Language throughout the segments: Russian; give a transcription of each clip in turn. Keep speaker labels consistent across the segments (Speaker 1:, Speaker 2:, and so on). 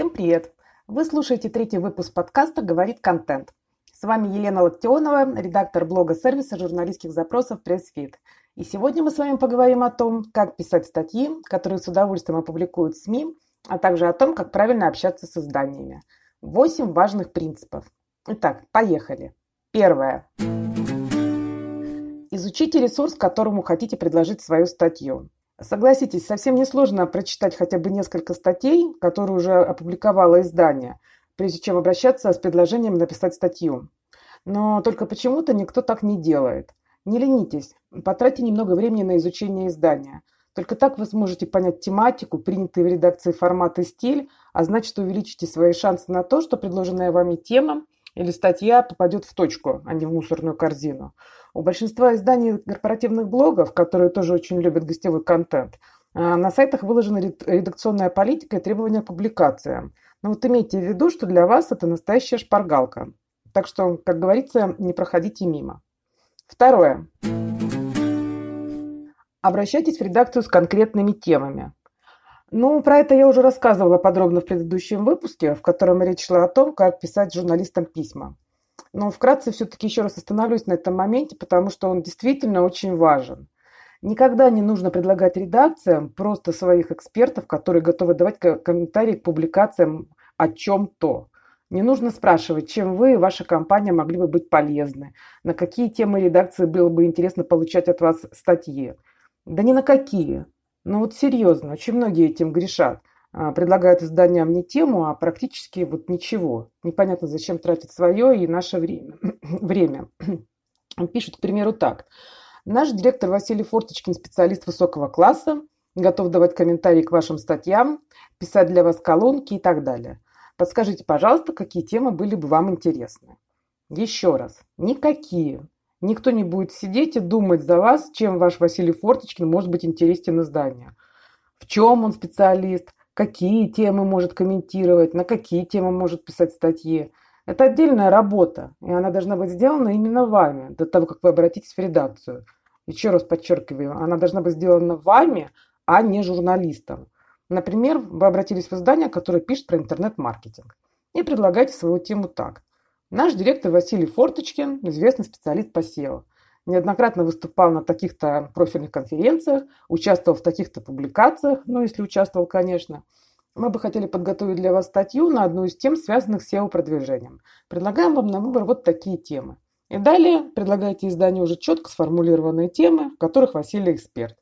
Speaker 1: Всем привет! Вы слушаете третий выпуск подкаста «Говорит контент». С вами Елена Локтионова, редактор блога сервиса журналистских запросов PressFit. И сегодня мы с вами поговорим о том, как писать статьи, которые с удовольствием опубликуют СМИ, а также о том, как правильно общаться с изданиями. Восемь важных принципов. Итак, поехали. Первое. Изучите ресурс, которому хотите предложить свою статью. Согласитесь, совсем несложно прочитать хотя бы несколько статей, которые уже опубликовало издание, прежде чем обращаться с предложением написать статью. Но только почему-то никто так не делает. Не ленитесь, потратьте немного времени на изучение издания. Только так вы сможете понять тематику, принятый в редакции формат и стиль, а значит увеличите свои шансы на то, что предложенная вами тема или статья попадет в точку, а не в мусорную корзину. У большинства изданий корпоративных блогов, которые тоже очень любят гостевой контент, а, на сайтах выложена редакционная политика и требования к публикациям. Но вот имейте в виду, что для вас это настоящая шпаргалка. Так что, как говорится, не проходите мимо. Второе. Обращайтесь в редакцию с конкретными темами. Ну, про это я уже рассказывала подробно в предыдущем выпуске, в котором речь шла о том, как писать журналистам письма. Но вкратце все-таки еще раз остановлюсь на этом моменте, потому что он действительно очень важен. Никогда не нужно предлагать редакциям просто своих экспертов, которые готовы давать комментарии к публикациям о чем-то. Не нужно спрашивать, чем вы и ваша компания могли бы быть полезны, на какие темы редакции было бы интересно получать от вас статьи. Да ни на какие. Ну вот серьезно, очень многие этим грешат. А, предлагают изданиям не тему, а практически вот ничего. Непонятно, зачем тратить свое и наше время. время. Пишут, к примеру, так. Наш директор Василий Форточкин, специалист высокого класса, готов давать комментарии к вашим статьям, писать для вас колонки и так далее. Подскажите, пожалуйста, какие темы были бы вам интересны. Еще раз, никакие. Никто не будет сидеть и думать за вас, чем ваш Василий Форточкин может быть интересен изданию. В чем он специалист, какие темы может комментировать, на какие темы может писать статьи. Это отдельная работа, и она должна быть сделана именно вами, до того, как вы обратитесь в редакцию. Еще раз подчеркиваю, она должна быть сделана вами, а не журналистом. Например, вы обратились в издание, которое пишет про интернет-маркетинг, и предлагаете свою тему так. Наш директор Василий Форточкин, известный специалист по SEO, неоднократно выступал на таких-то профильных конференциях, участвовал в таких-то публикациях, ну, если участвовал, конечно. Мы бы хотели подготовить для вас статью на одну из тем, связанных с SEO-продвижением. Предлагаем вам на выбор вот такие темы. И далее предлагайте изданию уже четко сформулированные темы, в которых Василий эксперт.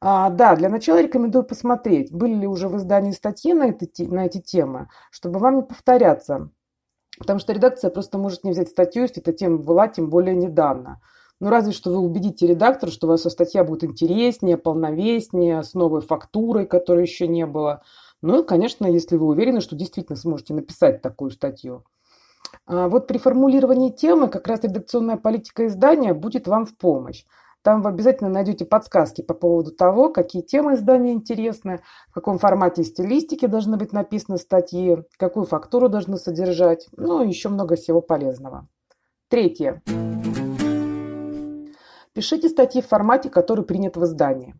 Speaker 1: А, да, для начала рекомендую посмотреть, были ли уже в издании статьи на, эти, на эти темы, чтобы вам не повторяться. Потому что редакция просто может не взять статью, если эта тема была, тем более недавно. Ну, разве что вы убедите редактора, что ваша статья будет интереснее, полновеснее, с новой фактурой, которой еще не было. Ну и, конечно, если вы уверены, что действительно сможете написать такую статью. А вот при формулировании темы как раз редакционная политика издания будет вам в помощь. Там вы обязательно найдете подсказки по поводу того, какие темы издания интересны, в каком формате и стилистике должны быть написаны статьи, какую фактуру должны содержать, ну и еще много всего полезного. Третье. Пишите статьи в формате, который принят в издании.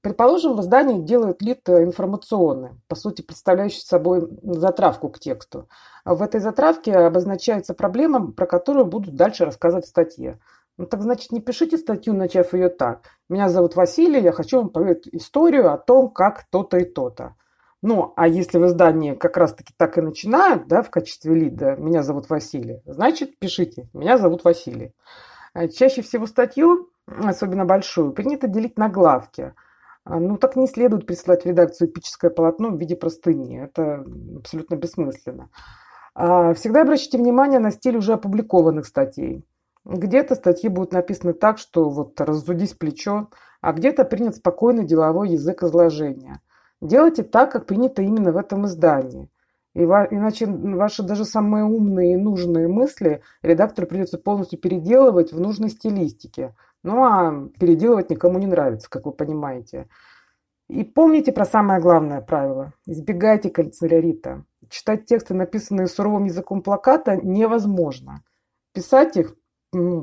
Speaker 1: Предположим, в издании делают лид информационный, по сути, представляющий собой затравку к тексту. В этой затравке обозначается проблема, про которую будут дальше рассказывать в статье. Ну так значит, не пишите статью, начав ее так. Меня зовут Василий, я хочу вам поведать историю о том, как то-то и то-то. Ну, а если в издании как раз-таки так и начинают, да, в качестве лида, меня зовут Василий, значит, пишите, меня зовут Василий. А чаще всего статью, особенно большую, принято делить на главки. А, ну, так не следует присылать в редакцию эпическое полотно в виде простыни. Это абсолютно бессмысленно. А, всегда обращайте внимание на стиль уже опубликованных статей. Где-то статьи будут написаны так, что вот разудись плечо, а где-то принят спокойный деловой язык изложения. Делайте так, как принято именно в этом издании. Иначе ваши даже самые умные и нужные мысли редактору придется полностью переделывать в нужной стилистике. Ну а переделывать никому не нравится, как вы понимаете. И помните про самое главное правило. Избегайте канцелярита. Читать тексты, написанные суровым языком плаката, невозможно. Писать их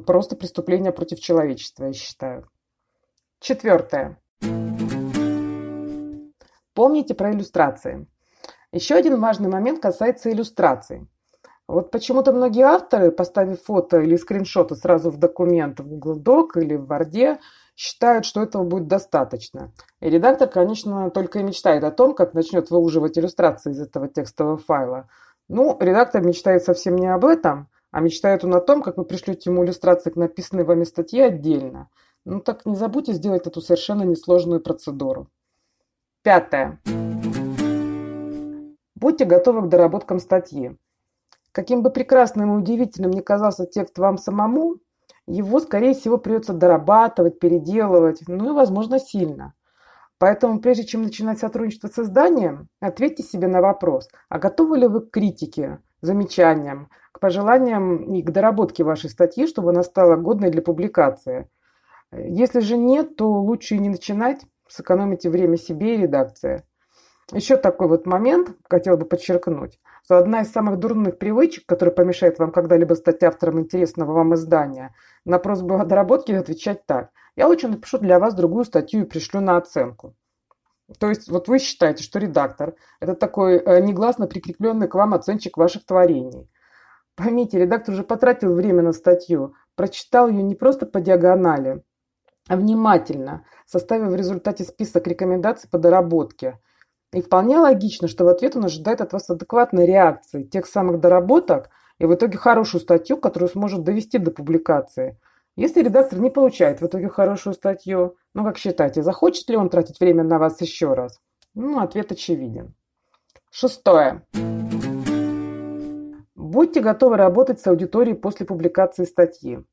Speaker 1: просто преступление против человечества, я считаю. Четвертое. Помните про иллюстрации. Еще один важный момент касается иллюстраций. Вот почему-то многие авторы, поставив фото или скриншоты сразу в документ в Google Doc или в Word, считают, что этого будет достаточно. И редактор, конечно, только и мечтает о том, как начнет выуживать иллюстрации из этого текстового файла. Ну, редактор мечтает совсем не об этом, а мечтает он о том, как вы пришлете ему иллюстрации к написанной вами статье отдельно. Ну так не забудьте сделать эту совершенно несложную процедуру. Пятое. Будьте готовы к доработкам статьи. Каким бы прекрасным и удивительным ни казался текст вам самому, его, скорее всего, придется дорабатывать, переделывать, ну и, возможно, сильно. Поэтому, прежде чем начинать сотрудничество с изданием, ответьте себе на вопрос, а готовы ли вы к критике, замечаниям, к пожеланиям и к доработке вашей статьи, чтобы она стала годной для публикации. Если же нет, то лучше и не начинать, сэкономите время себе и редакции. Еще такой вот момент хотела бы подчеркнуть, что одна из самых дурных привычек, которая помешает вам когда-либо стать автором интересного вам издания, на просьбу о доработке отвечать так. Я лучше напишу для вас другую статью и пришлю на оценку. То есть вот вы считаете, что редактор – это такой э, негласно прикрепленный к вам оценщик ваших творений. Поймите, редактор уже потратил время на статью, прочитал ее не просто по диагонали, а внимательно, составив в результате список рекомендаций по доработке – и вполне логично, что в ответ он ожидает от вас адекватной реакции, тех самых доработок и в итоге хорошую статью, которую сможет довести до публикации. Если редактор не получает в итоге хорошую статью, ну как считаете, захочет ли он тратить время на вас еще раз? Ну, ответ очевиден. Шестое. Будьте готовы работать с аудиторией после публикации статьи.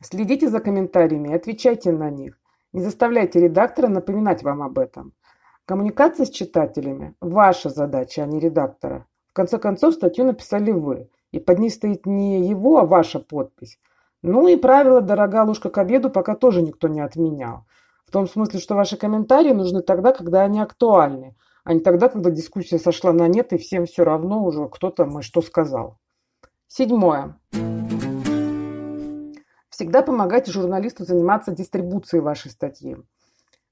Speaker 1: Следите за комментариями и отвечайте на них. Не заставляйте редактора напоминать вам об этом. Коммуникация с читателями – ваша задача, а не редактора. В конце концов, статью написали вы, и под ней стоит не его, а ваша подпись. Ну и правило «дорога ложка к обеду» пока тоже никто не отменял. В том смысле, что ваши комментарии нужны тогда, когда они актуальны, а не тогда, когда дискуссия сошла на нет и всем все равно уже кто там и что сказал. Седьмое. Всегда помогайте журналисту заниматься дистрибуцией вашей статьи.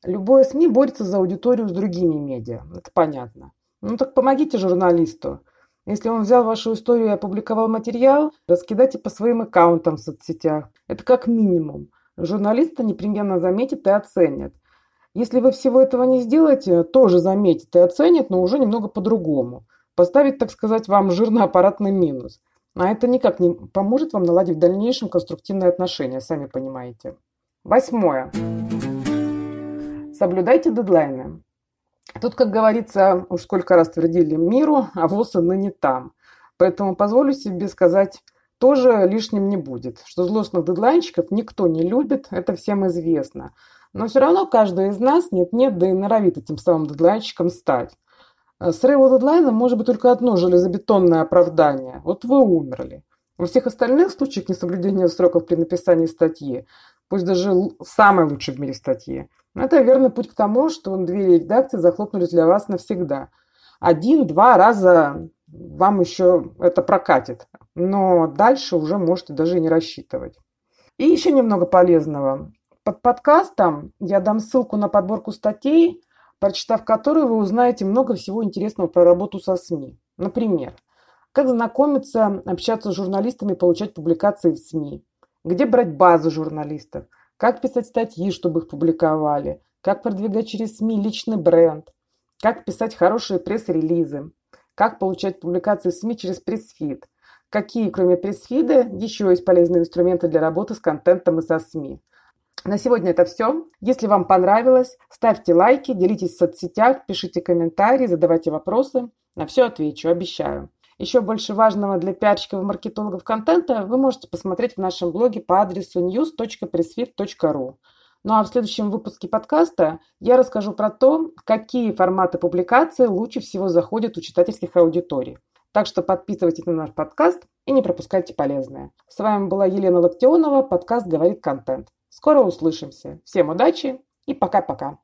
Speaker 1: Любое СМИ борется за аудиторию с другими медиа, это понятно. Ну так помогите журналисту. Если он взял вашу историю и опубликовал материал, раскидайте по своим аккаунтам в соцсетях. Это как минимум. Журналисты непременно заметят и оценят. Если вы всего этого не сделаете, тоже заметит и оценит, но уже немного по-другому. Поставить, так сказать, вам жирный аппаратный минус. А это никак не поможет вам наладить в дальнейшем конструктивные отношения, сами понимаете. Восьмое. Соблюдайте дедлайны. Тут, как говорится, уж сколько раз твердили миру, а ВОЗ ныне там. Поэтому позволю себе сказать, тоже лишним не будет. Что злостных дедлайнщиков никто не любит, это всем известно. Но все равно каждый из нас нет-нет, да и норовит этим самым дедлайнщиком стать. Срыву дедлайна может быть только одно железобетонное оправдание. Вот вы умерли. Во всех остальных случаях несоблюдения сроков при написании статьи, пусть даже самой лучшей в мире статьи, это верный путь к тому, что двери редакции захлопнулись для вас навсегда. Один-два раза вам еще это прокатит, но дальше уже можете даже и не рассчитывать. И еще немного полезного. Под подкастом я дам ссылку на подборку статей, прочитав которые вы узнаете много всего интересного про работу со СМИ. Например, как знакомиться, общаться с журналистами, получать публикации в СМИ, где брать базу журналистов, как писать статьи, чтобы их публиковали, как продвигать через СМИ личный бренд, как писать хорошие пресс-релизы, как получать публикации в СМИ через пресс-фид, какие, кроме пресс-фида, еще есть полезные инструменты для работы с контентом и со СМИ. На сегодня это все. Если вам понравилось, ставьте лайки, делитесь в соцсетях, пишите комментарии, задавайте вопросы. На все отвечу, обещаю. Еще больше важного для пиарщиков и маркетологов контента вы можете посмотреть в нашем блоге по адресу news.pressfit.ru. Ну а в следующем выпуске подкаста я расскажу про то, какие форматы публикации лучше всего заходят у читательских аудиторий. Так что подписывайтесь на наш подкаст и не пропускайте полезное. С вами была Елена Локтионова, подкаст «Говорит контент». Скоро услышимся. Всем удачи и пока-пока.